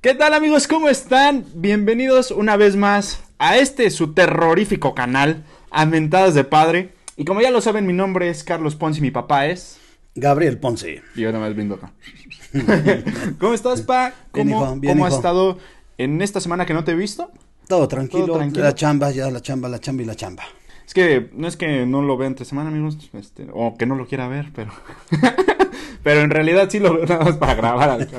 ¿Qué tal amigos? ¿Cómo están? Bienvenidos una vez más a este su terrorífico canal, Amentadas de Padre. Y como ya lo saben, mi nombre es Carlos Ponce y mi papá es... Gabriel Ponce. Y yo nada más viendo acá. ¿Cómo estás, pa? Bien, ¿Cómo, hijo, bien, cómo has hijo. estado en esta semana que no te he visto? Todo tranquilo, Todo tranquilo. La chamba, ya la chamba, la chamba y la chamba. Es que no es que no lo vea entre semana, amigos, este, o que no lo quiera ver, pero... pero en realidad sí lo veo nada más para grabar.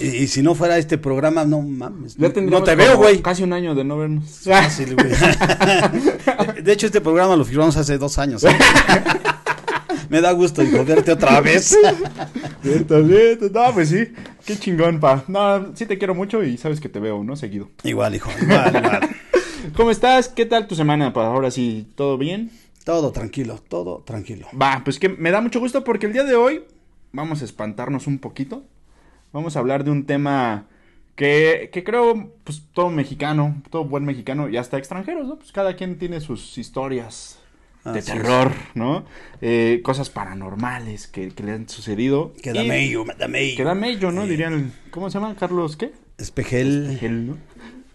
Y, y si no fuera este programa, no mames. Ya No, te veo, güey. Casi un año de no vernos. Fácil, güey. De hecho, este programa lo firmamos hace dos años. ¿eh? Me da gusto hijo, verte otra vez. Cierto, cierto. No, pues sí. Qué chingón, pa. No, sí te quiero mucho y sabes que te veo, ¿no? Seguido. Igual, hijo, igual, igual. ¿Cómo estás? ¿Qué tal tu semana, pa? Ahora sí, ¿todo bien? Todo tranquilo, todo tranquilo. Va, pues que me da mucho gusto porque el día de hoy vamos a espantarnos un poquito. Vamos a hablar de un tema que, que creo, pues todo mexicano, todo buen mexicano y hasta extranjeros, ¿no? Pues cada quien tiene sus historias de Así terror, ¿no? Eh, cosas paranormales que, que le han sucedido. Mello, da mello. Que da mello, ¿no? Dirían, ¿cómo se llama? Carlos, ¿qué? Espejel, Él, ¿no?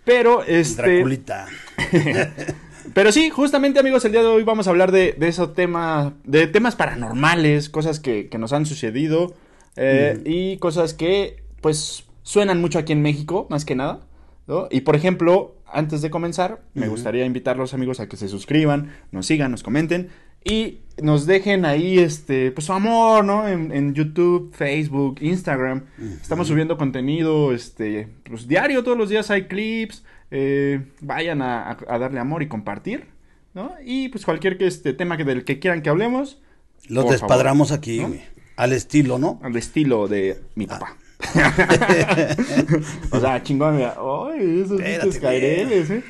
Pero, este... Draculita. Pero sí, justamente amigos, el día de hoy vamos a hablar de, de ese tema, de temas paranormales, cosas que, que nos han sucedido eh, y cosas que pues suenan mucho aquí en México, más que nada. ¿no? Y por ejemplo, antes de comenzar, me gustaría invitar a los amigos a que se suscriban, nos sigan, nos comenten y nos dejen ahí este pues su amor, ¿no? En, en YouTube, Facebook, Instagram. Estamos subiendo contenido este pues diario, todos los días hay clips. eh, vayan a, darle amor y compartir, ¿no? Y pues cualquier que este tema que del que quieran que hablemos, Los despadramos favor, aquí. Al estilo, ¿no? al estilo de mi papá. o sea, chingón, mira. Ay, esos pinches caireles, ¿eh?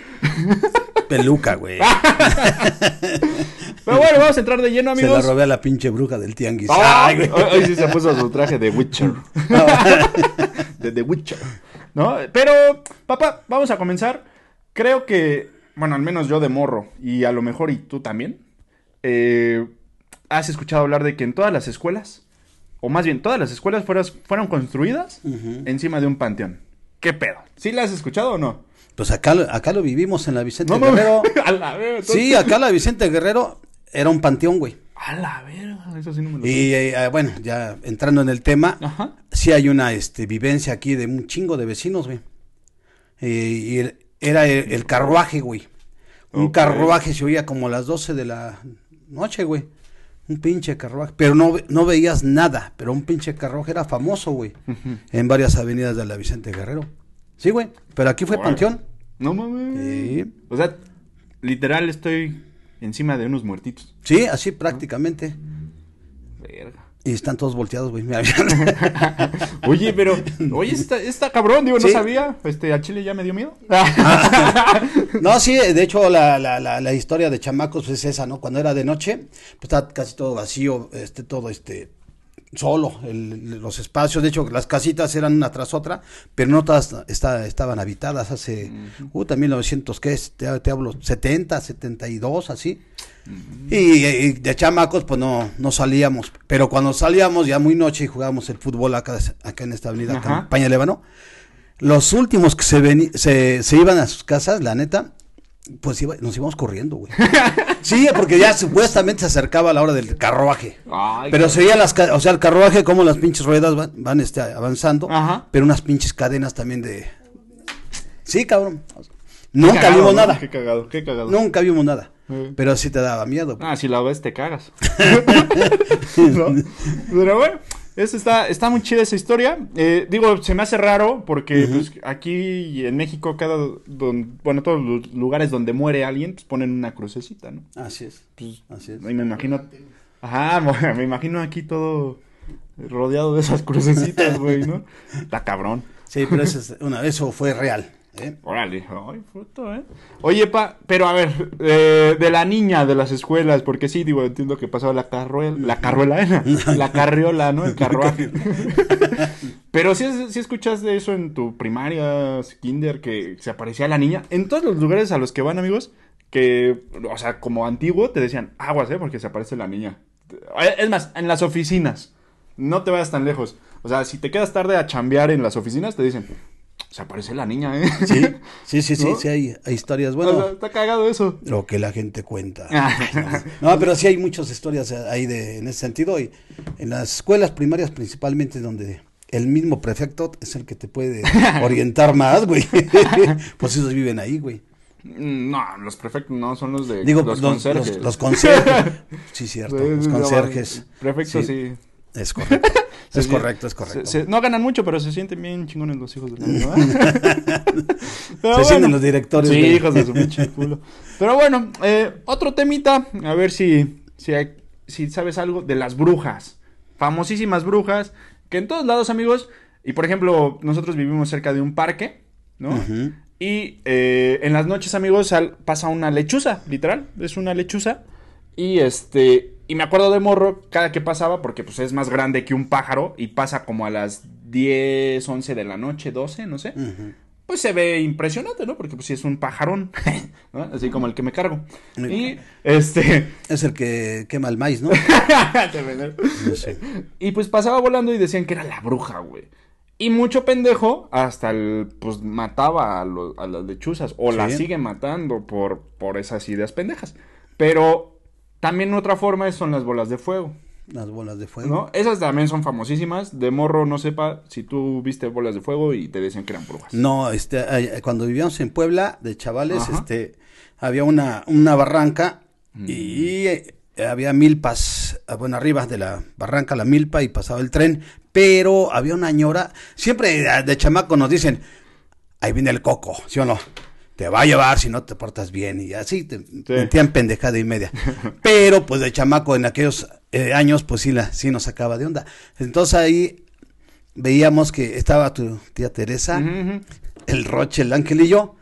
Peluca, güey. Pero bueno, vamos a entrar de lleno, Se la amigos. robé a la pinche bruja del tianguis. Ay, Ay, güey. hoy, hoy sí se puso su traje de Witcher. de The Witcher. ¿No? Pero, papá, vamos a comenzar. Creo que, bueno, al menos yo de morro, y a lo mejor y tú también, eh, has escuchado hablar de que en todas las escuelas, o más bien todas las escuelas fueras- fueron construidas encima de un panteón. ¿Qué pedo? ¿Sí la has escuchado o no? Pues acá, lo- acá lo vivimos en la Vicente No. Guerrero. A la verga. Sí, acá la Vicente Guerrero era un panteón, güey. A la verga. Eso sí no me lo Y eh, bueno, ya entrando en el tema, Ajá. sí hay una este, vivencia aquí de un chingo de vecinos, güey. Eh, y el- era el, el carruaje, güey. Un carruaje se oía como a las 12 de la noche, güey. Un pinche carruaje. Pero no, no veías nada. Pero un pinche carruaje era famoso, güey. En varias avenidas de la Vicente Guerrero. Sí, güey. Pero aquí fue panteón. No mames. Sí. O sea, literal estoy encima de unos muertitos. Sí, así prácticamente. Verga. Y están todos volteados, güey. Mira, Oye, pero, oye, está, está cabrón, digo, no Sí. sabía. Este, al chile ya me dio miedo. No, sí, de hecho la, la, la, la historia de chamacos es esa, ¿no? Cuando era de noche, pues está casi todo vacío, este, todo este, solo, el- los espacios, de hecho las casitas eran una tras otra, pero no todas está- estaban habitadas hace, uh, también 1900, ¿qué es? Te, te hablo, 70, 72, así. Y, y de chamacos, pues no, no salíamos, pero cuando salíamos ya muy noche y jugábamos el fútbol acá, acá en esta avenida Ajá. Campaña Lébano, los últimos que se, veni- se, se iban a sus casas, la neta, pues iba- nos íbamos corriendo, güey. Sí, porque ya supuestamente se acercaba la hora del carruaje. Ay, Pero se veía las, o sea, el carruaje como las pinches ruedas van, van este, avanzando, Ajá. pero unas pinches cadenas también de... Sí, cabrón. Nunca cagado, vimos ¿no? nada. Qué cagado, qué cagado. Nunca vimos nada. Pero sí te daba miedo. Ah, si la ves te cagas. ¿No? Pero bueno, eso está, está muy chida esa historia. Eh, digo, se me hace raro porque pues, aquí en México, cada don- bueno, todos los lugares donde muere alguien, pues ponen una crucecita, ¿no? Así es. Pues, Así es. y me imagino. Ajá, me imagino aquí todo rodeado de esas crucecitas, güey, ¿no? Está cabrón. Sí, pero eso, es una, eso fue real. ¿Eh? Órale, ay, fruto, ¿eh? Oye, pa, pero a ver, eh, de la niña de las escuelas, porque sí, digo, entiendo que pasaba la carruela, la carruela, ¿eh? la carriola, ¿no? El carruaje. Pero si si escuchaste eso en tu primaria, kinder, que se aparecía la niña. En todos los lugares a los que van, amigos, que, o sea, como antiguo, te decían, aguas, ¿eh? Porque se aparece la niña. Es más, en las oficinas. No te vayas tan lejos. O sea, si te quedas tarde a chambear en las oficinas, te dicen, se aparece la niña, ¿eh? Sí, sí, sí, sí, sí hay, hay, historias. Bueno, está cagado eso. Lo que la gente cuenta. no, pero sí hay muchas historias ahí de, en ese sentido. Y en las escuelas primarias principalmente donde el mismo prefecto es el que te puede orientar más, güey. pues esos viven ahí, güey. Mm, no, los prefectos no, son los de Digo, los, conserjes. Los, conserjes. Sí, cierto, los conserjes. Prefectos, sí. Es correcto. Es correcto, es correcto. no ganan mucho, pero se sienten bien chingones los hijos de la Se sienten los directores. Sí, hijos de su pinche culo. Pero bueno, eh, otro temita, a ver si, si, si sabes algo de las brujas. Famosísimas brujas, que en todos lados, amigos, y por ejemplo, nosotros vivimos cerca de un parque, ¿no? Y eh, en las noches, amigos, pasa una lechuza, literal, es una lechuza. Y este, y me acuerdo de morro cada que pasaba, porque pues es más grande que un pájaro y pasa como a las 10, 11 de la noche, 12, no sé. Pues se ve impresionante, ¿no? Porque pues sí es un pajarón, Así como el que me cargo. Y este... Es el que quema el maíz, ¿no? no sé. Y pues pasaba volando y decían que era la bruja, güey. Y mucho pendejo hasta el, pues mataba a, las lechuzas o las sigue matando por, por esas ideas pendejas. Pero también otra forma son las bolas de fuego. Las bolas de fuego. ¿No? Esas también son famosísimas. De morro, no sepa si tú viste bolas de fuego y te decían que eran brujas. No, este, cuando vivíamos en Puebla, de chavales, este, había una, una barranca mm. y eh, había milpas, ah, bueno, arriba de la barranca, la milpa, y pasaba el tren, pero había una ñora, siempre ah, de chamaco nos dicen, ahí viene el coco, ¿sí o no? Te va a llevar si no te portas bien, y así te metían pendejada y media. Pero, pues, de chamaco en aquellos eh, años, pues sí, la, sí nos sacaba de onda. Entonces ahí veíamos que estaba tu tía Teresa, el Roche, el Ángel y yo,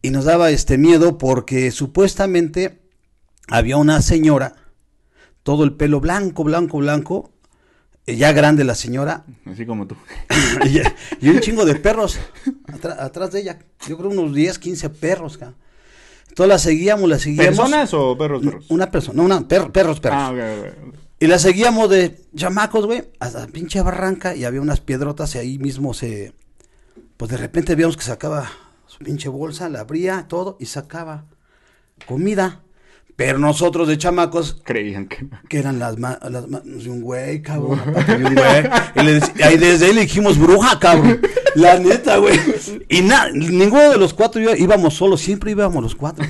y nos daba este miedo porque supuestamente había una señora, todo el pelo blanco, blanco, blanco, ya grande la señora. Así como tú. y, un chingo de perros atrás de ella. Yo creo unos 10, 15 perros. Entonces la seguíamos, la seguíamos. ¿Personas o perros, perros? Una persona, una, perros, perros. Ah, Y la seguíamos de chamacos, güey, hasta la pinche barranca y había unas piedrotas y ahí mismo se... Pues de repente vimos que sacaba su pinche bolsa, la abría, todo, y sacaba comida. Pero nosotros de chamacos creían que, que eran las, las manos de un güey, cabrón. De un güey. Y, le, ahí desde ahí le dijimos bruja, cabrón. La neta, güey. Y nada, ninguno de los cuatro íbamos solos, siempre íbamos los cuatro.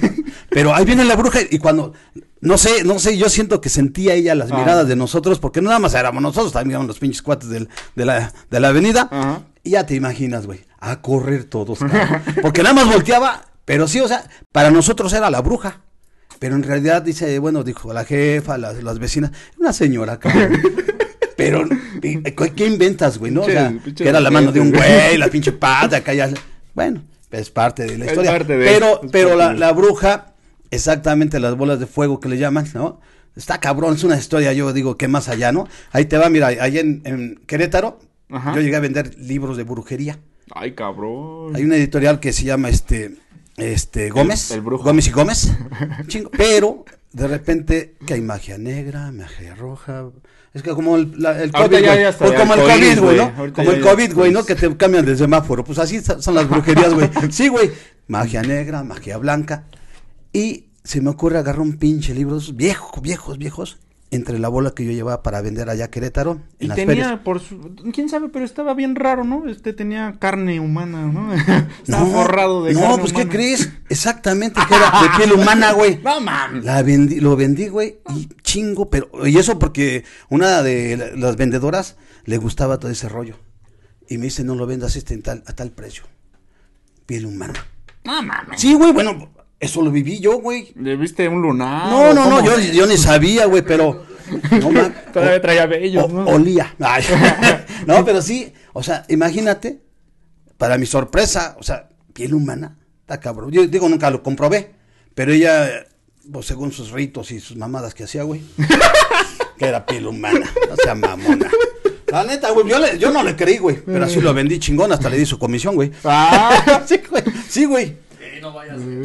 Pero ahí viene la bruja y cuando, no sé, no sé, yo siento que sentía ella las ah. miradas de nosotros, porque no nada más éramos nosotros, también éramos los pinches cuates del, de, la, de la avenida. Y ya te imaginas, güey, a correr todos, cabrón. Porque nada más volteaba, pero sí, o sea, para nosotros era la bruja. Pero en realidad dice, bueno, dijo la jefa, las, las vecinas, una señora, cabrón. Pero, ¿qué inventas, güey, no? O sea, que era la mano de un güey, la pinche pata, acá ya. Bueno, es parte de la historia. pero, pero la, la, bruja, exactamente las bolas de fuego que le llaman, ¿no? Está cabrón, es una historia, yo digo, que más allá, ¿no? Ahí te va, mira, ahí en, en Querétaro, yo llegué a vender libros de brujería. Ay, cabrón. Hay una editorial que se llama, este, este Gómez, el, Gómez y Gómez, chingo, pero de repente que hay magia negra, magia roja, es que como el, el COVID, güey, como el COVID, güey, ¿no? Como el COVID, güey, ¿no? Que te cambian de semáforo, pues así son las brujerías, güey. Sí, güey, magia negra, magia blanca, y se me ocurre agarrar un pinche libros viejos, viejos, viejos, entre la bola que yo llevaba para vender allá a Querétaro. y tenía, por su, quién sabe, pero estaba bien raro, ¿no? Este tenía carne humana, ¿no? estaba forrado de No, pues ¿qué crees? Exactamente, que era de piel humana, güey. No mames. La vendí, lo vendí, güey, y chingo, pero, y eso porque una de las vendedoras le gustaba todo ese rollo. Y me dice, no lo vendas este tal, a tal precio. Piel humana. No mames. Sí, güey, bueno, eso lo viví yo, güey. ¿Le viste un lunar? No, no, no, yo, yo, ni sabía, güey, pero. No, Todavía traía bellos, ¿no? Olía. no, pero sí, o sea, imagínate, para mi sorpresa, o sea, piel humana, está cabrón. Yo digo, nunca lo comprobé, pero ella, pues según sus ritos y sus mamadas que hacía, güey, que era piel humana, o sea, mamona. La neta, güey, yo, le- yo no le creí, güey. Pero así lo vendí chingón, hasta le di su comisión, güey. Ah. sí, güey. Sí, güey.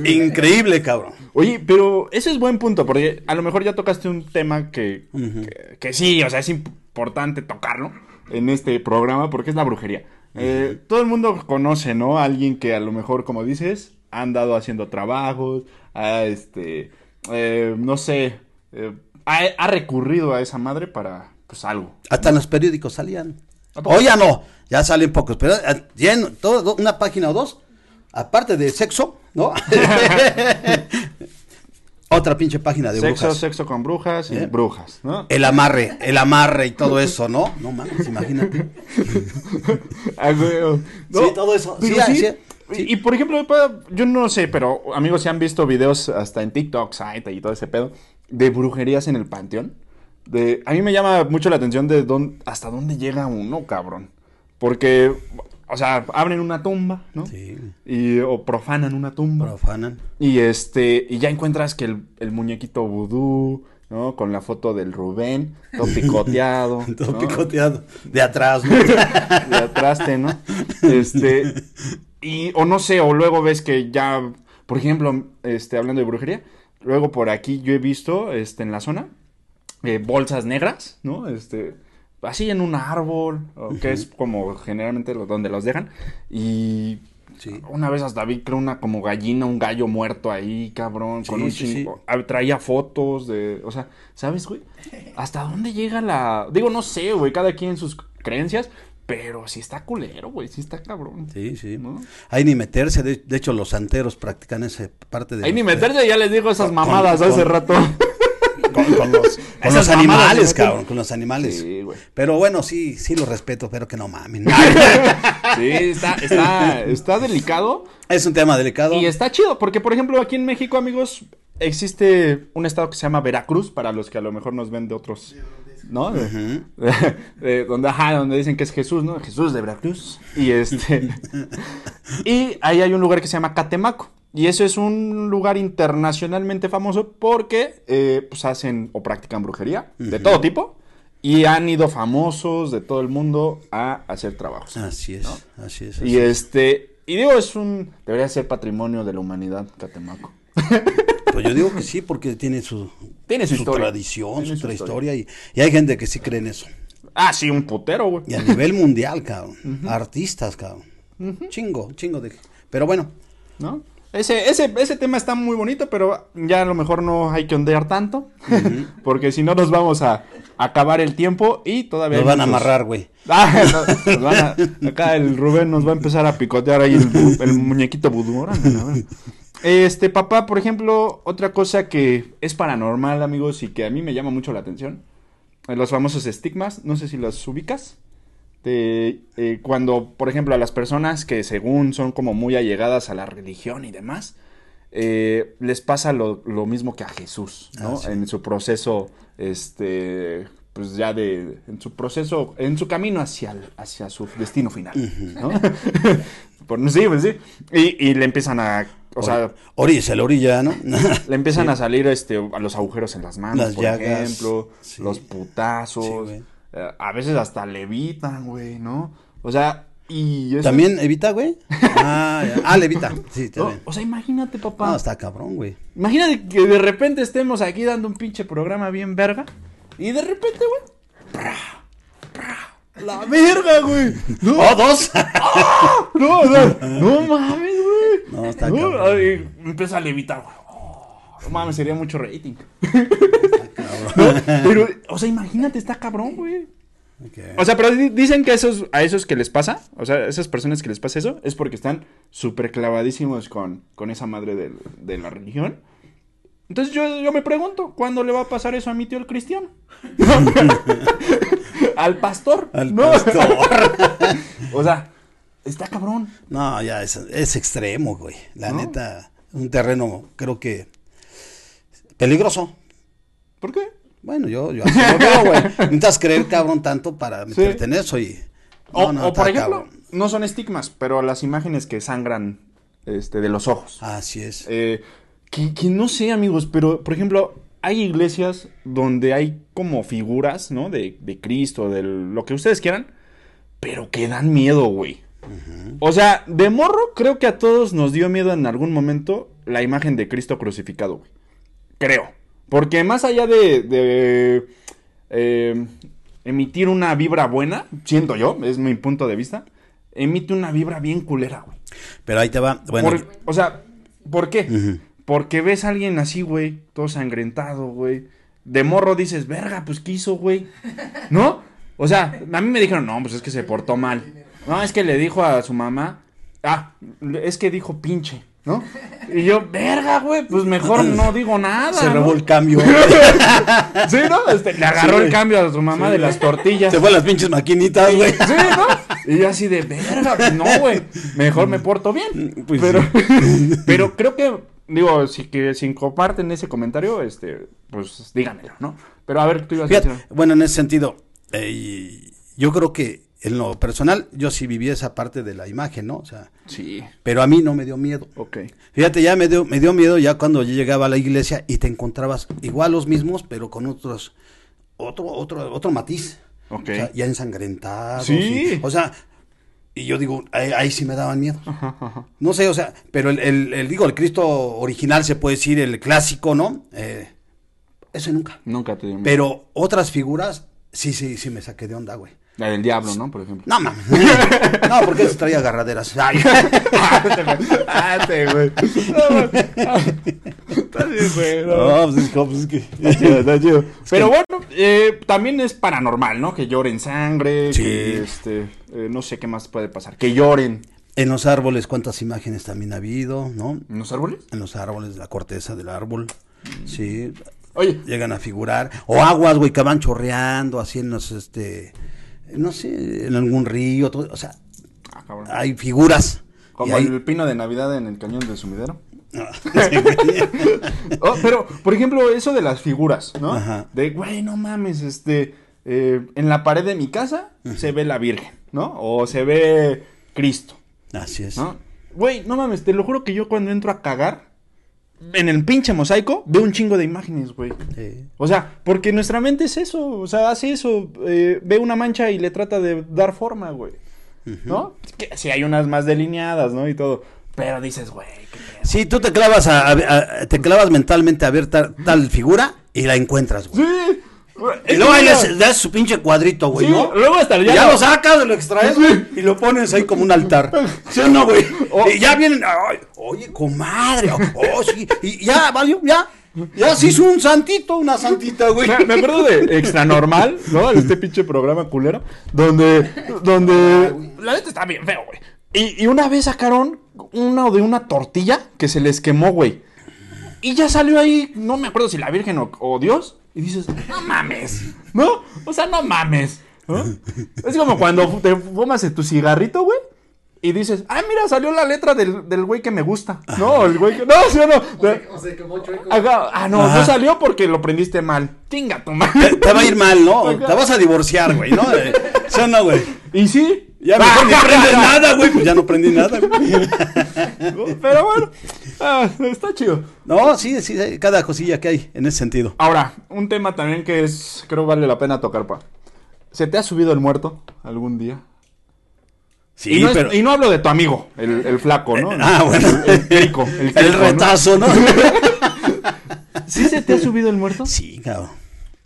Increíble, cabrón. Oye, pero ese es buen punto, porque a lo mejor ya tocaste un tema que, que, que sí, o sea, es importante tocarlo en este programa, porque es la brujería. Eh, todo el mundo conoce, ¿no? A alguien que a lo mejor, como dices, ha andado haciendo trabajos, ha, este, eh, no sé, eh, ha, ha recurrido a esa madre para, pues, algo. Hasta en los periódicos salían. ¿A? Hoy ya no, ya salen pocos, pero ya en todo, una página o dos, aparte de sexo, ¿no? Otra pinche página de Sexo, brujas. sexo con brujas y ¿Eh? brujas, ¿no? El amarre, el amarre y todo eso, ¿no? No mames, imagínate. Ah, güey, Sí, todo eso. Pero Sí, sí. Y, por ejemplo, yo no sé, pero amigos, si han visto videos hasta en TikTok, site y todo ese pedo, de brujerías en el panteón. De, a mí me llama mucho la atención de dónde, hasta dónde llega uno, cabrón. Porque, o sea, abren una tumba, ¿no? Sí, Y, o profanan una tumba. profanan. Y este, y ya encuentras que el, el muñequito vudú, ¿no? Con la foto del Rubén, todo picoteado. Todo ¿no? picoteado. De atrás, ¿no? de atraste, ¿no? Este, y, o no sé, o luego ves que ya, por ejemplo, este, hablando de brujería, luego por aquí yo he visto, este, en la zona, eh, bolsas negras, ¿no? Este, así en un árbol, que es como generalmente lo- donde los dejan, y Sí. una vez hasta vi, creo, una como gallina, un gallo muerto ahí, cabrón, con un sí, chingo. ah, Traía fotos de, o sea, ¿sabes, güey? ¿Hasta dónde llega la...? Digo, no sé, güey, cada quien sus creencias, pero sí está culero, güey, sí está cabrón. Sí, sí. ¿No? Ahí ni meterse, de, de hecho los santeros practican esa parte de... Ahí ni meterse, ya les digo esas Con- mamadas con- hace rato. Con, con los, con los animales, cabrón, con los animales. Sí, güey. Pero bueno, sí, sí los respeto, pero que no mamen. Sí, está, está, está delicado es un tema delicado. y está chido, porque por ejemplo aquí en México, amigos, existe un estado que se llama Veracruz, para los que a lo mejor nos ven de otros, ¿no? De- de- donde, ajá, donde dicen que es Jesús, ¿no? Jesús de Veracruz. Y este... y ahí hay un lugar que se llama Catemaco. Y eso es un lugar internacionalmente famoso porque eh, pues hacen o practican brujería de todo tipo. Y han ido famosos de todo el mundo a hacer trabajos. Así es, así es. Y así este, y digo, es un, debería ser patrimonio de la humanidad, Catemaco. Pues yo digo que sí, porque tiene su, Tiene su historia. tradición, Tiene su, su y, y hay gente que sí cree en eso. Ah, sí, un putero, güey. Y a nivel mundial, cabrón. Artistas, cabrón. Chingo, chingo de... Pero bueno, ¿No? Ese, ese, ese tema está muy bonito, pero ya a lo mejor no hay que ondear tanto, porque si no nos vamos a acabar el tiempo y todavía... nos van a amarrar, güey. Ah, no, nos van a- acá el Rubén nos va a empezar a picotear ahí el, el muñequito vudú. Este, papá, por ejemplo, otra cosa que es paranormal, amigos, y que a mí me llama mucho la atención, los famosos estigmas, no sé si los ubicas, de eh, cuando, por ejemplo, a las personas que según son como muy allegadas a la religión y demás, eh, les pasa lo, lo mismo que a Jesús, ¿no? Ah, sí. En su proceso, este, pues ya de, en su proceso, en su camino hacia, el- hacia su destino final, ¿no? Por- sí, pues sí. Y, y le empiezan a, o sea, Orilla, la orilla, ¿no? le empiezan a salir este a los agujeros en las manos, Las por llagas, ejemplo, sí. los putazos, Sí. Eh, a veces hasta levitan, güey, ¿no? O sea, y ¿También evita, güey? Ah, ya. ah, levita. Sí, No, o sea, imagínate, papá. No, está cabrón, güey. Imagínate que de repente estemos aquí dando un pinche programa bien verga y de repente, güey, la verga, güey. No, ¡Oh, dos! no, no, no mames, güey. No, está cabrón. Ay, empieza a levitar, güey. No mames, sería mucho rating. No, pero, o sea, imagínate, está cabrón, güey. O sea, pero di- dicen que esos, a esos que les pasa, o sea, a esas personas que les pasa eso, es porque están súper clavadísimos con, con esa madre del- de, la religión. Entonces yo, yo me pregunto, ¿cuándo le va a pasar eso a mi tío el cristiano? Al pastor. Al ¿no? pastor. o sea, está cabrón. No, ya es, es extremo, güey. La ¿No? neta, un terreno, creo que peligroso. ¿Por qué? Bueno, yo, yo así lo veo, güey. Necesitas creer, cabrón, tanto para meterte en eso y... O, No, no, o, por ejemplo, cabrón. no son estigmas, pero las imágenes que sangran este, de los ojos. Así es. Eh, que, que no sé, amigos, pero por ejemplo, hay iglesias donde hay como figuras, ¿no? De, de Cristo, de lo que ustedes quieran, pero que dan miedo, güey. O sea, de morro creo que a todos nos dio miedo en algún momento la imagen de Cristo crucificado, güey. Creo. Porque más allá de, de eh, emitir una vibra buena, siento yo, es mi punto de vista, emite una vibra bien culera, güey. Pero ahí te va. Bueno, Por- o sea, ¿por qué? Porque ves a alguien así, güey, todo sangrentado, güey. De morro dices, verga, pues ¿qué hizo, güey? ¿No? O sea, a mí me dijeron, no, pues es que se portó mal. No, es que le dijo a su mamá, ah, es que dijo pinche, ¿no? Y yo, verga, güey, pues mejor no digo nada. se ¿no? robó el cambio. Sí, ¿no? Este, le agarró Sí, el cambio a su mamá de las tortillas. se fue a las pinches maquinitas, güey. Sí, ¿no? Y yo así de verga, pues no, güey. Mejor me porto bien. Pues pero, pero creo que, digo, si que si comparten ese comentario, este, pues díganmelo, ¿no? Pero a ver, tú ibas a decir. bueno, en ese sentido, eh, yo creo que en lo personal, yo sí viví esa parte de la imagen, ¿no? O sea, Sí, pero a mí no me dio miedo. ok. Fíjate, ya me dio, me dio miedo ya cuando yo llegaba a la iglesia y te encontrabas igual los mismos, pero con otros, otro, otro, otro matiz. Ok. O sea, ya ensangrentados. Sí. y- o sea, y yo digo, ahí, ahí sí me daban miedo. No sé, o sea, pero el, el- el- digo, el Cristo original se puede decir, el clásico, ¿no? Eh, ese nunca. Nunca te dio miedo. Pero otras figuras, sí, sí, sí me saqué de onda, güey. La del diablo, ¿no? Por ejemplo. No, mames. No, porque se traía agarraderas. Ay. Güey. No, Está bien, güey. no. No, pues es que- pues es que... Está chido, está chido. Pero bueno, eh, también es paranormal, ¿no? Que lloren sangre, Sí. que este, eh, no sé qué más puede pasar. Que lloren. En los árboles, ¿cuántas imágenes también ha habido, no? ¿En los árboles? En los árboles, la corteza del árbol. Sí, Oye, llegan a figurar. O aguas, güey, que van chorreando así en los, este, no sé, en algún río. todo, o sea, ah, hay figuras. como hay- el pino de Navidad en el cañón del sumidero. Güey. Oh, pero, por ejemplo, eso de las figuras, ¿no? Ajá. De, güey, no mames, este, eh, en la pared de mi casa se ve la Virgen, ¿no? O se ve Cristo, Así es. ¿no? Güey, no mames, te lo juro que yo cuando entro a cagar, en el pinche mosaico, veo un chingo de imágenes, güey. Sí. O sea, porque nuestra mente es eso, o sea, hace eso, eh, ve una mancha y le trata de dar forma, güey. ¿No? Que sí hay unas más delineadas, ¿no? Y todo. Pero dices, güey. Sí, tú te clavas, a, a- a- te clavas mentalmente a ver tal, tal figura y la encuentras, güey. Sí. Y luego ahí le das su pinche cuadrito, güey, Sí, ¿no? luego hasta ya, ya lo- lo sacas, lo extraes, güey, y lo pones ahí como un altar. ¿Sí o no, güey? Oh. Y ya vienen, ay, oye, comadre, oh, oh, sí, y ya, valió, ya, ya se hizo un santito, una santita, güey. Me, me acuerdo de Extra Normal, ¿no? Este pinche programa culero. Donde. Donde. La neta está bien feo, güey. Y, y una vez sacaron uno de una tortilla que se les quemó, güey. Y ya salió ahí, no me acuerdo si la Virgen o, o Dios. Y dices, no mames. ¿No? O sea, no mames. ¿no? Es como cuando te fumas tu cigarrito, güey. Y dices, ah, mira, salió la letra del, del güey que me gusta. No, el güey que. No, sí o no. O sea, como chueco. Ajá, Ah, no, Ajá. no salió porque lo prendiste mal. Chinga tu madre. Te, te va a ir mal, ¿no? Te vas a divorciar, güey, ¿no? ¿Sí o no, güey? Y sí. Ya mejor ni prendes nada, güey, pues ya no prendí nada, güey. Pero bueno, ah, está chido. No, sí, sí, cada cosilla que hay en ese sentido. Ahora, un tema también que es, creo vale la pena tocar, pa. ¿Se te ha subido el muerto algún día? Sí, y, no es- pero... y no hablo de tu amigo, el, el flaco, ¿no? Ah, bueno. El el, El crico, ¿no? retazo, ¿no? ¿Sí se te ha subido el muerto? Sí, cabrón.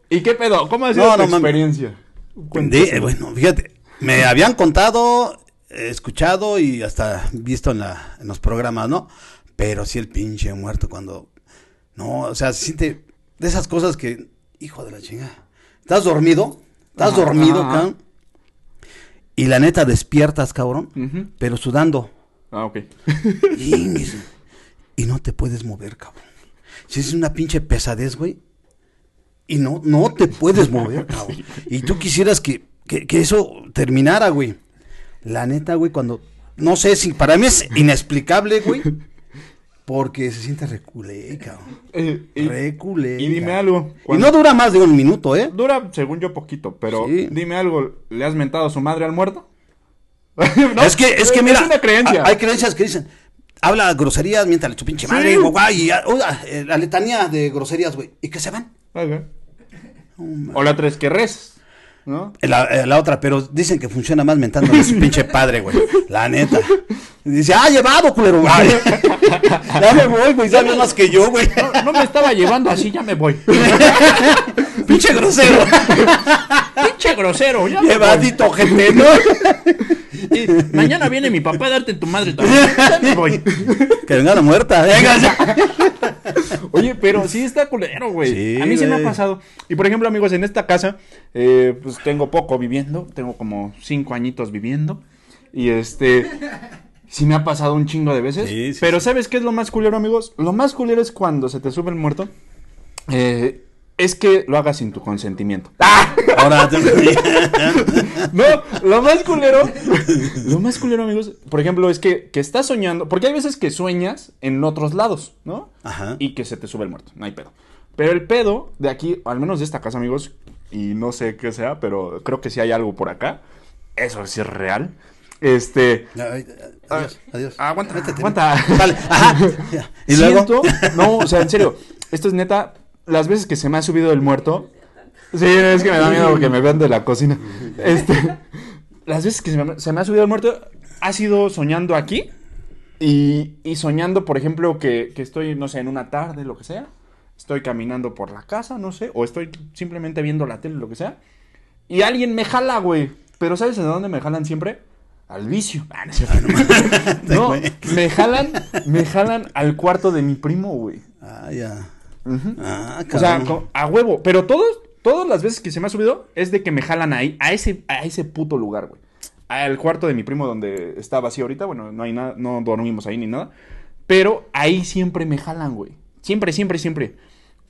¿Y qué pedo? ¿Cómo ha sido No, tu experiencia? De- Cuéntaselo. bueno, fíjate, me habían contado, escuchado y hasta visto en, la, en los programas, ¿no? Pero sí el pinche muerto cuando... No, o sea, se siente de esas cosas que... Hijo de la chingada. ¿Estás dormido? ¿Estás dormido, cabrón? Y la neta despiertas, cabrón, pero sudando. Ah, ok. Y, y no te puedes mover, cabrón. Si es una pinche pesadez, güey. Y no, no te puedes mover, cabrón. Y tú quisieras que, que, que eso terminara, güey. La neta, güey, cuando. No sé si. Para mí es inexplicable, güey. Porque se siente reculé, cabrón. Eh, y, Reculé. y dime algo. Y no dura más de un minuto, ¿eh? Dura, según yo, poquito, pero Sí. dime algo, ¿le has mentado a su madre al muerto? No, es que, es que mira. Es una creencia. Hay creencias que dicen. habla groserías, miéntale tu pinche madre, Sí. güey, y ya, oiga, eh, la letanía de groserías, güey, y que se van. Ok. O la otra es que res, ¿no? La, eh, la otra, pero dicen que funciona más mentándole a su pinche padre, güey. La neta. Y dice, ah, llevado, culero. Ay, ya me voy, güey, sabes más que yo, güey. No, no me estaba llevando así, ya me voy. pinche grosero. Pinche grosero, ya me voy. Llevadito, gente, ¿no? Y mañana viene mi papá a darte tu madre también. Ya me voy. Que venga la muerta. Venga, ya. Oye, pero sí está culero, güey. Sí, a mí sí me ha güey. pasado. Y por ejemplo, amigos, en esta casa, eh, pues tengo poco viviendo. Tengo como cinco añitos viviendo. Y este. Sí me ha pasado un chingo de veces. Sí, sí, pero sí. ¿sabes qué es lo más culero, amigos? Lo más culero es cuando se te sube el muerto. eh, es que lo hagas sin tu consentimiento. ¡Ah! Ahora, No, lo más culero, lo más culero, amigos, por ejemplo, es que, que estás soñando, porque hay veces que sueñas en otros lados, ¿no? Ajá. Y que se te sube el muerto, no hay pedo. Pero el pedo de aquí, al menos de esta casa, amigos, y no sé qué sea, pero creo que sí hay algo por acá, eso sí es real. Este, Ay, Adiós, adiós. aguanta, Métete. aguanta. Vale, ajá. Y Siento, luego. no, o sea, en serio, esto es neta, las veces que se me ha subido el muerto, sí, es que me da miedo que me vean de la cocina. Este, las veces que se me, se me ha subido el muerto, ha sido soñando aquí y, y soñando, por ejemplo, que, que estoy, no sé, en una tarde, lo que sea, estoy caminando por la casa, no sé, o estoy simplemente viendo la tele, lo que sea, y alguien me jala, güey. Pero ¿sabes de dónde me jalan siempre? Al vicio. Ah, no. No, me jalan, me jalan al cuarto de mi primo, güey. Ah, ya. Ujú. Ah, O sea, a huevo. Pero todos, todas las veces que se me ha subido es de que me jalan ahí, a ese, a ese puto lugar, güey. Al cuarto de mi primo donde está vacío ahorita. Bueno, no hay nada, no dormimos ahí ni nada. Pero ahí siempre me jalan, güey. Siempre, siempre, siempre.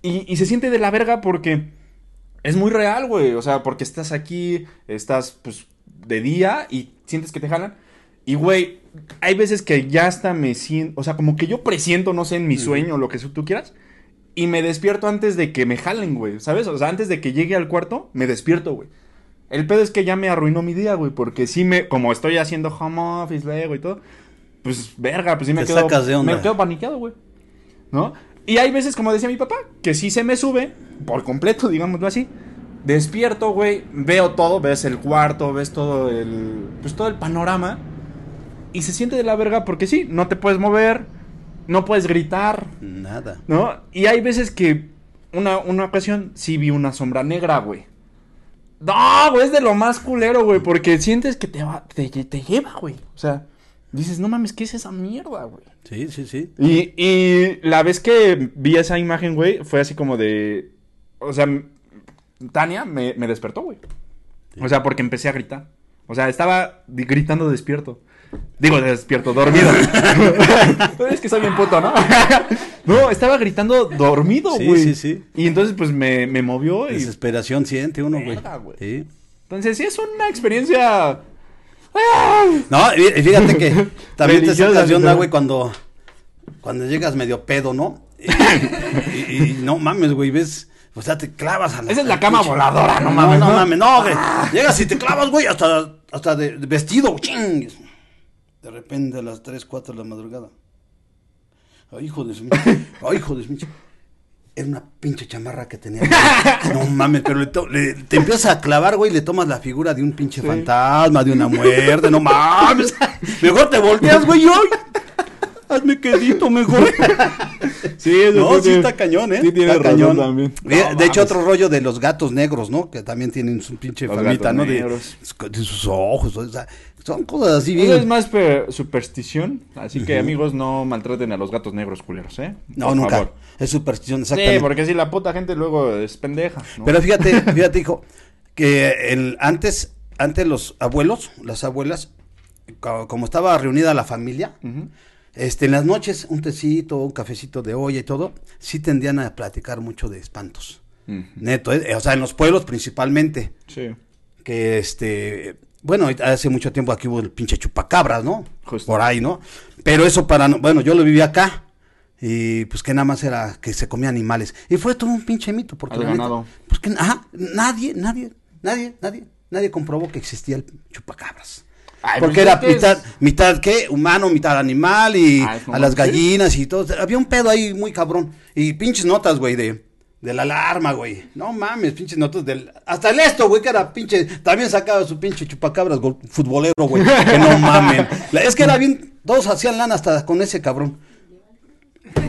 Y, y se siente de la verga porque es muy real, güey. O sea, porque estás aquí, estás, pues, de día y sientes que te jalan. Y, güey, hay veces que ya hasta me siento, o sea, como que yo presiento, no sé, en mi sueño, lo que tú quieras. Y me despierto antes de que me jalen, güey, ¿sabes? O sea, antes de que llegue al cuarto, me despierto, güey. El pedo es que ya me arruinó mi día, güey, porque sí me, como estoy haciendo home office, luego y todo, pues, verga, pues sí me Te quedo, sacas de onda. me quedo paniqueado, güey. ¿No? Y hay veces, como decía mi papá, que sí se me sube, por completo, digámoslo así. Despierto, güey, veo todo, ves el cuarto, ves todo el, pues todo el panorama. Y se siente de la verga porque sí, no te puedes mover, no puedes gritar, Nada. ¿no? Y hay veces que una, una ocasión sí vi una sombra negra, güey. No, güey, es de lo más culero, güey, porque sientes que te, va, te, te lleva, güey. O sea, dices, no mames, ¿qué es esa mierda, güey? Sí, sí, sí. Y, y la vez que vi esa imagen, güey, fue así como de... O sea, Tania me, me despertó, güey. O sea, porque empecé a gritar. O sea, estaba gritando despierto. Digo, despierto, dormido. es que soy bien puto, ¿no? no, estaba gritando dormido, Sí, güey. sí, sí. Y entonces, pues, me, me movió y... Desesperación siente uno, güey. Sí. Entonces, sí, es una experiencia... No, fíjate que también te sacas de onda, güey, cuando, cuando llegas medio pedo, ¿no? Y, y- y no mames, güey, ves, o sea, te clavas a la... Esa es la cama voladora, no mames, no, ¿no? mames, no, güey. Llegas y te clavas, güey, hasta, hasta de, de vestido, ching. De repente a las 3, 4 de la madrugada. Ay, hijo de su... Ay, hijo de su... Era una pinche chamarra que tenía. No mames, pero le to- le- te empiezas a clavar, güey, y le tomas la figura de un pinche Sí. fantasma, de una muerte, no mames. Mejor te volteas, güey, hoy. Hazme quedito mejor. Sí, eso No, sí que- está cañón, ¿eh? Sí, tienes está razón cañón. también. De, No de hecho, otro rollo de los gatos negros, ¿no? Que también tienen su pinche Los famita, gatos ¿no? De, negros. de sus ojos, o sea, son cosas así Eso es bien. más pe- superstición, así que amigos no maltraten a los gatos negros culeros, ¿eh? No, Por nunca. favor. Es superstición, Sí, exactamente. porque si la puta gente luego es pendeja. ¿no? Pero fíjate, fíjate, hijo, que el, antes, antes los abuelos, las abuelas, co- como estaba reunida la familia, Ujú. Este, en las noches, un tecito, un cafecito de olla y todo, sí tendían a platicar mucho de espantos. Neto, ¿eh? o sea, en los pueblos principalmente. Sí. que este bueno hace mucho tiempo aquí hubo el pinche chupacabras no Justo. por ahí no pero eso para no- bueno yo lo viví acá y pues que nada más era que se comía animales y fue todo un pinche mito porque la neta, pues que ajá, nadie nadie nadie nadie nadie comprobó que existía el chupacabras Ay, Porque pues era mitad, mitad, ¿qué? Humano, mitad animal y Ah, a las gallinas y todo. Había un pedo ahí muy cabrón. Y pinches notas, güey, de, de la alarma, güey. No mames, pinches notas del... Hasta el esto, güey, que era pinche... También sacaba su pinche chupacabras gol- futbolero, güey. Que no mamen. Es que era bien... Todos hacían lana hasta con ese cabrón.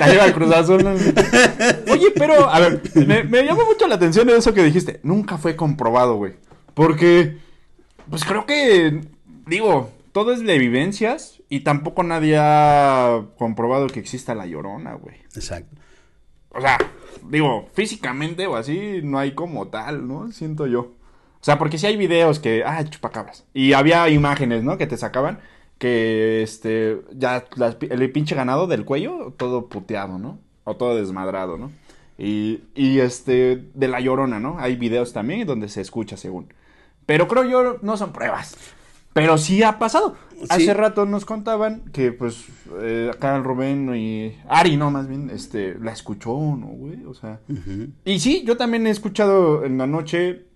Arriba el Cruz Azul. Oye, pero, a ver, me, me llamó mucho la atención eso que dijiste. Nunca fue comprobado, güey. Porque, pues creo que, digo, todo es de vivencias y tampoco nadie ha comprobado que exista la llorona, güey. Exacto. O sea, digo, físicamente o así, no hay como tal, ¿no? Siento yo. O sea, porque sí hay videos que, ah, chupacabras. Y había imágenes, ¿no? Que te sacaban que, este, ya las el pinche ganado del cuello, todo puteado, ¿no? O todo desmadrado, ¿no? Y, y este, de la llorona, ¿no? Hay videos también donde se escucha según. Pero creo yo, no son pruebas. Pero sí ha pasado. Sí. Hace rato nos contaban que, pues, eh, acá el Rubén y Ari, no, más bien, este, la escuchó, ¿no, güey? O sea. Y sí, yo también he escuchado en la noche,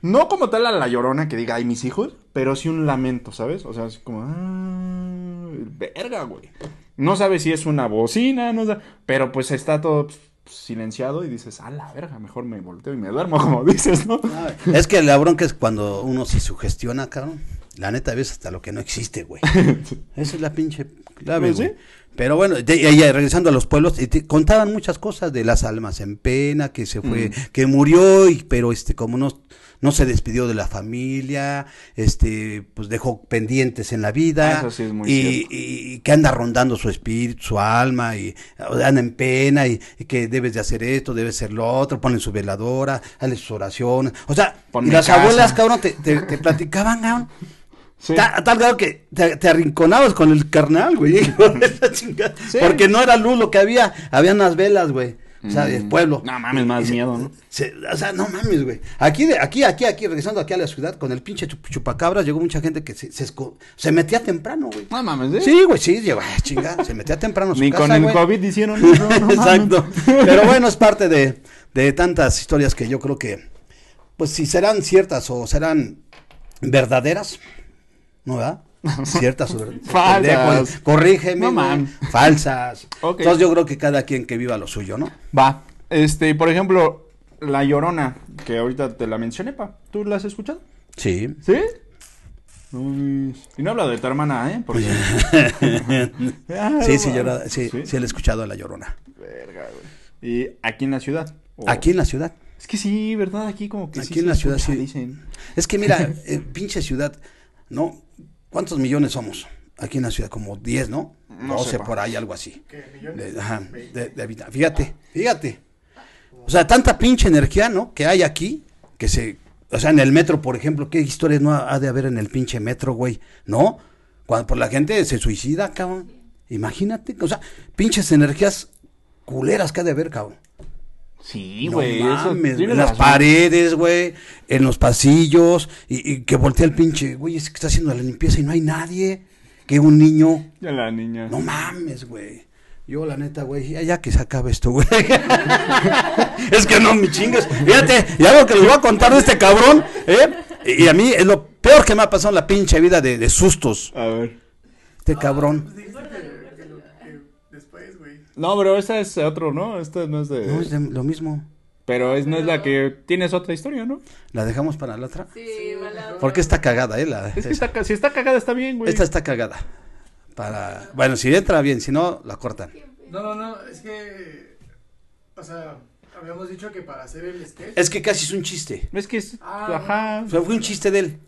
no como tal a la llorona que diga, ay, mis hijos, pero sí un lamento, ¿sabes? O sea, así como, ah, verga, güey. No sabes si es una bocina, no sé, pero pues está todo pues, silenciado y dices, a la verga, mejor me volteo y me duermo, como dices, ¿no? Es que la bronca es cuando uno se sugestiona, cabrón. La neta ves hasta lo que no existe, güey. Esa es la pinche clave, Pues sí. Pero bueno, de- regresando a los pueblos, te contaban muchas cosas de las almas en pena, que se fue, Mm. que murió, y, pero este, como no, no se despidió de la familia, este, pues dejó pendientes en la vida. Ah, eso sí es muy y, y que anda rondando su espíritu, su alma, y anda en pena, y, y que debes de hacer esto, debes hacer lo otro, ponen su veladora, hazle sus oraciones. O sea, y las casa. abuelas, cabrón, te, te, te platicaban, cabrón. Sí. A tal grado que te, te arrinconabas con el carnal, güey. Sí. Porque no era luz lo que había, había unas velas, güey. O sea, del Mm. pueblo. No mames, más Y miedo, ¿no? se- o sea, no mames, güey. Aquí, de, aquí, aquí, aquí, regresando aquí a la ciudad, con el pinche chup- chupacabras, llegó mucha gente que se, se, esco- se metía temprano, güey. No mames, ¿eh? Sí, güey, sí, llegó, ay, chingada, se metía temprano a su Ni casa, con el güey. COVID hicieron eso, no mames. Exacto. Pero bueno, es parte de, de tantas historias que yo creo que, pues si serán ciertas o serán verdaderas, ¿no verdad? Ciertas ver- Falsas. Corrígeme. No, man. Falsas. Entonces yo creo que cada quien que viva lo suyo, ¿no? Va. Este, por ejemplo, La Llorona, que ahorita te la mencioné, pa. ¿Tú la has escuchado? Sí. ¿Sí? Uy, Y no hablo de tu hermana, ¿eh? Porque... Ah, Sí, sí, llora- sí, sí, le he escuchado a La Llorona. Verga, güey. ¿Y aquí en la ciudad? ¿O- Aquí en la ciudad. Es que sí, ¿verdad? Aquí como que sí Aquí se en la ciudad, escucha, sí. dicen. Es que mira, eh, pinche ciudad, ¿no? ¿Cuántos millones somos? Aquí en la ciudad, como 10, ¿no? No 12 sé, pa. por ahí, algo así. ¿Qué? ¿Millones? De, ajá, de- de Fíjate, fíjate. O sea, tanta pinche energía, ¿no? Que hay aquí, que se... O sea, en el metro, por ejemplo, ¿qué historias no ha ha de haber en el pinche metro, güey? ¿No? Cuando por la gente se suicida, cabrón. Imagínate, o sea, pinches energías culeras que ha de haber, cabrón. Sí, No güey. eso mames, en las razón. paredes, güey, en los pasillos, y, y que voltea el pinche, güey, ese que está haciendo la limpieza y no hay nadie, que un niño, Ya la niña. no mames, güey. Yo, la neta, güey, ya, ya que se acabe esto, güey. es que no, mi chingas. Fíjate, y algo que les voy a contar de este cabrón, ¿eh? Y, y a mí es lo peor que me ha pasado en la pinche vida de, de sustos. A ver. Este cabrón. Dijiste No, pero esta es otro, ¿no? Esta no es de... No, es de- lo mismo. Pero es, no es la que... Tienes otra historia, ¿no? La dejamos para la otra. Sí, balada. Porque está cagada, ¿eh? La, Es que esa. está, si está cagada está bien, güey. Esta está cagada. Para, bueno, si entra bien, si no, la cortan. No, no, no, es que. O sea, habíamos dicho que para hacer el sketch. Es que casi es un chiste. Es que es... Ah, Ajá. O sea, fue un chiste de él.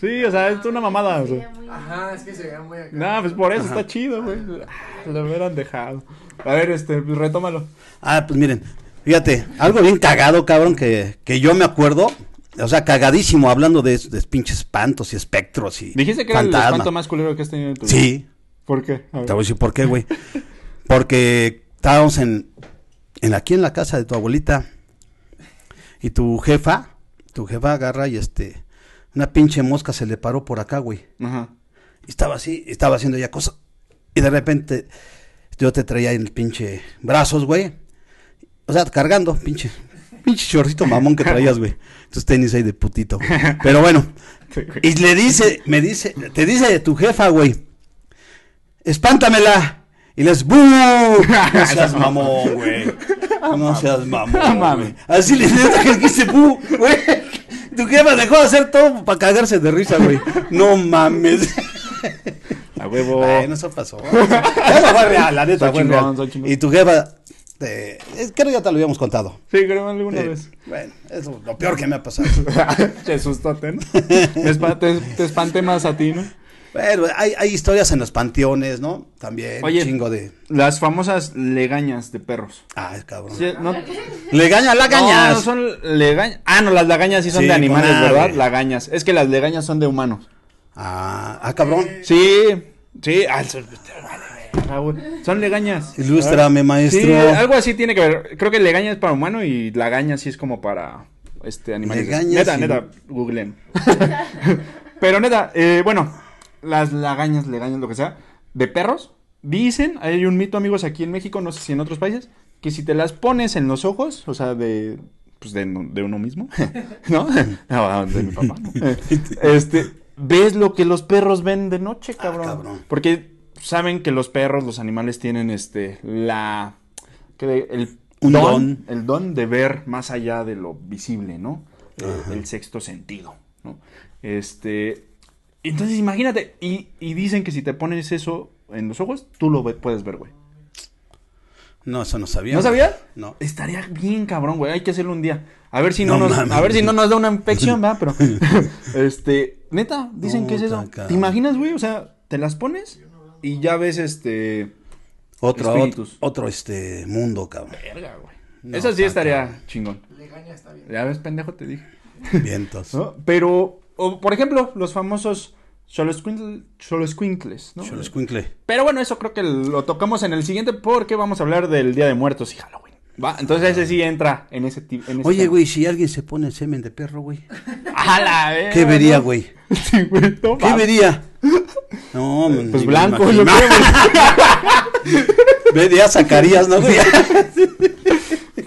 Sí, o sea, es una mamada. o sea. Sería muy- Ajá, es que se veía muy acá. No, pues por eso está chido, güey. Ah, Lo hubieran dejado. A ver, este, pues retómalo. Ah, pues miren, fíjate, algo bien cagado, cabrón, que, que yo me acuerdo. O sea, cagadísimo hablando de, de pinches espantos y espectros y. Dijiste que era el espanto más culero que has tenido en tu vida. Sí, ¿Por qué? A ver. te voy a decir por qué, güey. Porque estábamos en, en aquí en la casa de tu abuelita y tu jefa, tu jefa agarra y este, una pinche mosca se le paró por acá, güey. Ajá. Y estaba así, estaba haciendo ya cosas. Y de repente yo te traía en el pinche brazos, güey. O sea, cargando, pinche. Pinche chorrito mamón que traías, güey. Tus tenis ahí de putito, güey. Pero bueno. Y le dice, me dice, te dice tu jefa, güey. Espántamela. Y les ¡bu! No seas mamón, güey. No seas mamón. No mames. güey. Así le neta que dice ¡bu! Güey. Tu jefa dejó de hacer todo para cagarse de risa, güey. No mames. A huevo. Bueno, eso pasó. Eso fue real, la neta fue real. Y tu jefa, te- es- creo que ya te lo habíamos contado. Sí, creo que alguna Sí. vez. Bueno, eso es lo peor que me ha pasado. te sustote, ¿no? Te, te- espanté más a ti, ¿no? Bueno, hay, hay historias en los panteones, ¿no? También, Oye. chingo de... Las famosas legañas de perros. Ay, cabrón. Sí, no, Legaña, No, lagañas. no son legañas. Ah, no, las lagañas sí son Sí, de animales, ¿verdad? Lagañas. Es que las legañas son de humanos. Ah, ah, cabrón. Sí, sí. ah, güey. Son legañas. Ilústrame, maestro. Sí, algo así tiene que ver. Creo que legaña es para humano y lagaña sí es como para este animales. Legañas neta, y- neta, googleen. Pero neta, eh, bueno, las lagañas, legañas, lo que sea, de perros, dicen, hay un mito, amigos, aquí en México, no sé si en otros países, que si te las pones en los ojos, o sea, de pues de, de uno mismo, ¿no? No, de mi papá, ¿no? Este, ves lo que los perros ven de noche, cabrón. cabrón. Porque saben que los perros, los animales tienen este la que el Un don, don. el don de ver más allá de lo visible, ¿no? El sexto sentido, ¿no? Este, entonces imagínate y, y dicen que si te pones eso en los ojos, tú lo puedes ver, güey. No, eso no sabía. ¿No sabías? No. Estaría bien cabrón, güey. Hay que hacerlo un día. A ver si no, No nos, mames. a ver si no nos da una infección, ¿verdad? Pero, este, neta, dicen que es eso. ¿Te imaginas, güey? O sea, te las pones y ya ves, este, Otro, otro, otro, este, mundo, cabrón. verga, güey. No, eso sí estaría cabrón. chingón. Legaña está bien. Ya ves, pendejo, te dije. Vientos. ¿No? Pero, o, por ejemplo, los famosos Xoloscuincles, ¿no? Xoloscuincle. Pero bueno, eso creo que lo tocamos en el siguiente porque vamos a hablar del Día de Muertos y Halloween. ¿Va? Entonces ese sí entra en ese tipo. Oye, güey, si alguien se pone semen de perro, güey. ¡A la verga! ¿Qué vería, güey? Sí, güey, ¿Qué vería? No, Pues blanco, yo creo. Vería Zacarías, ¿no, güey?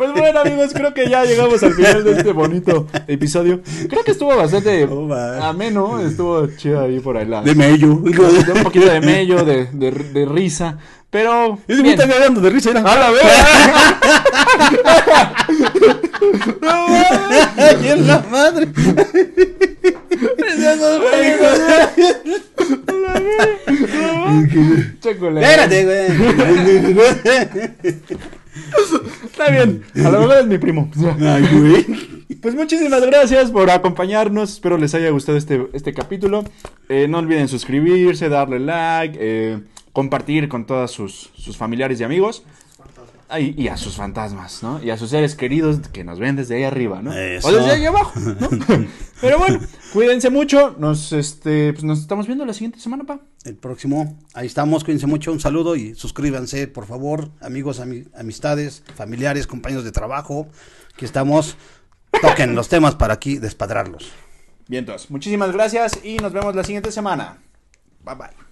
Pues bueno, amigos, creo que ya llegamos al final de este bonito episodio. Creo que estuvo bastante No, va. ameno, estuvo chido ahí por ahí la... De mello. de- un poquito de mello, de, de, de risa, pero... Está cagando de risa, era. ¡A la verga! ¡Ay, en la madre! Chécole. Espérate, güey. Está bien, a lo mejor es mi primo. Ay, güey. Pues muchísimas gracias por acompañarnos. Espero les haya gustado este, este capítulo. Eh, no olviden suscribirse, darle like, eh, compartir con todos sus, sus familiares y amigos. Y a sus fantasmas, ¿no? Y a sus seres queridos que nos ven desde ahí arriba, ¿no? Eso. O desde ahí abajo, ¿no? Pero bueno, cuídense mucho. Nos, este, pues nos estamos viendo la siguiente semana, pa. El próximo, ahí estamos, cuídense mucho, un saludo y suscríbanse, por favor, amigos, ami- amistades, familiares, compañeros de trabajo, aquí estamos, toquen los temas para aquí despadrarlos. Vientos. Muchísimas gracias y nos vemos la siguiente semana. Bye bye.